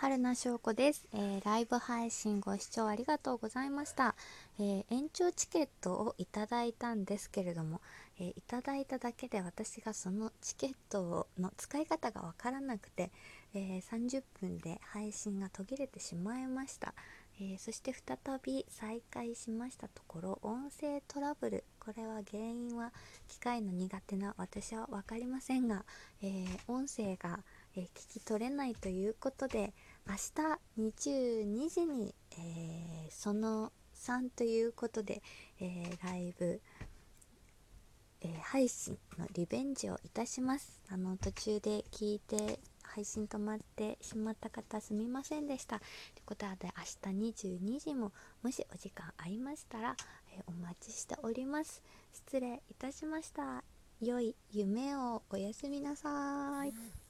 春名翔子です、えー、ライブ配信ご視聴ありがとうございました、えー、延長チケットをいただいたんですけれども、えー、いただいただけで私がそのチケットの使い方がわからなくて、え30分で配信が途切れてしまいました、えそして再び再開しましたところ音声トラブル。これは原因は機械の苦手な私は分かりませんが、え音声がえ、聞き取れないということで明日22時に、えー、その3ということで、えー、ライブ、え配信のリベンジをいたします。あの途中で聞いて配信止まってしまった方すみませんでした。ということで明日22時ももしお時間合いましたら、えお待ちしております。失礼いたしました。良い夢をおやすみなさい。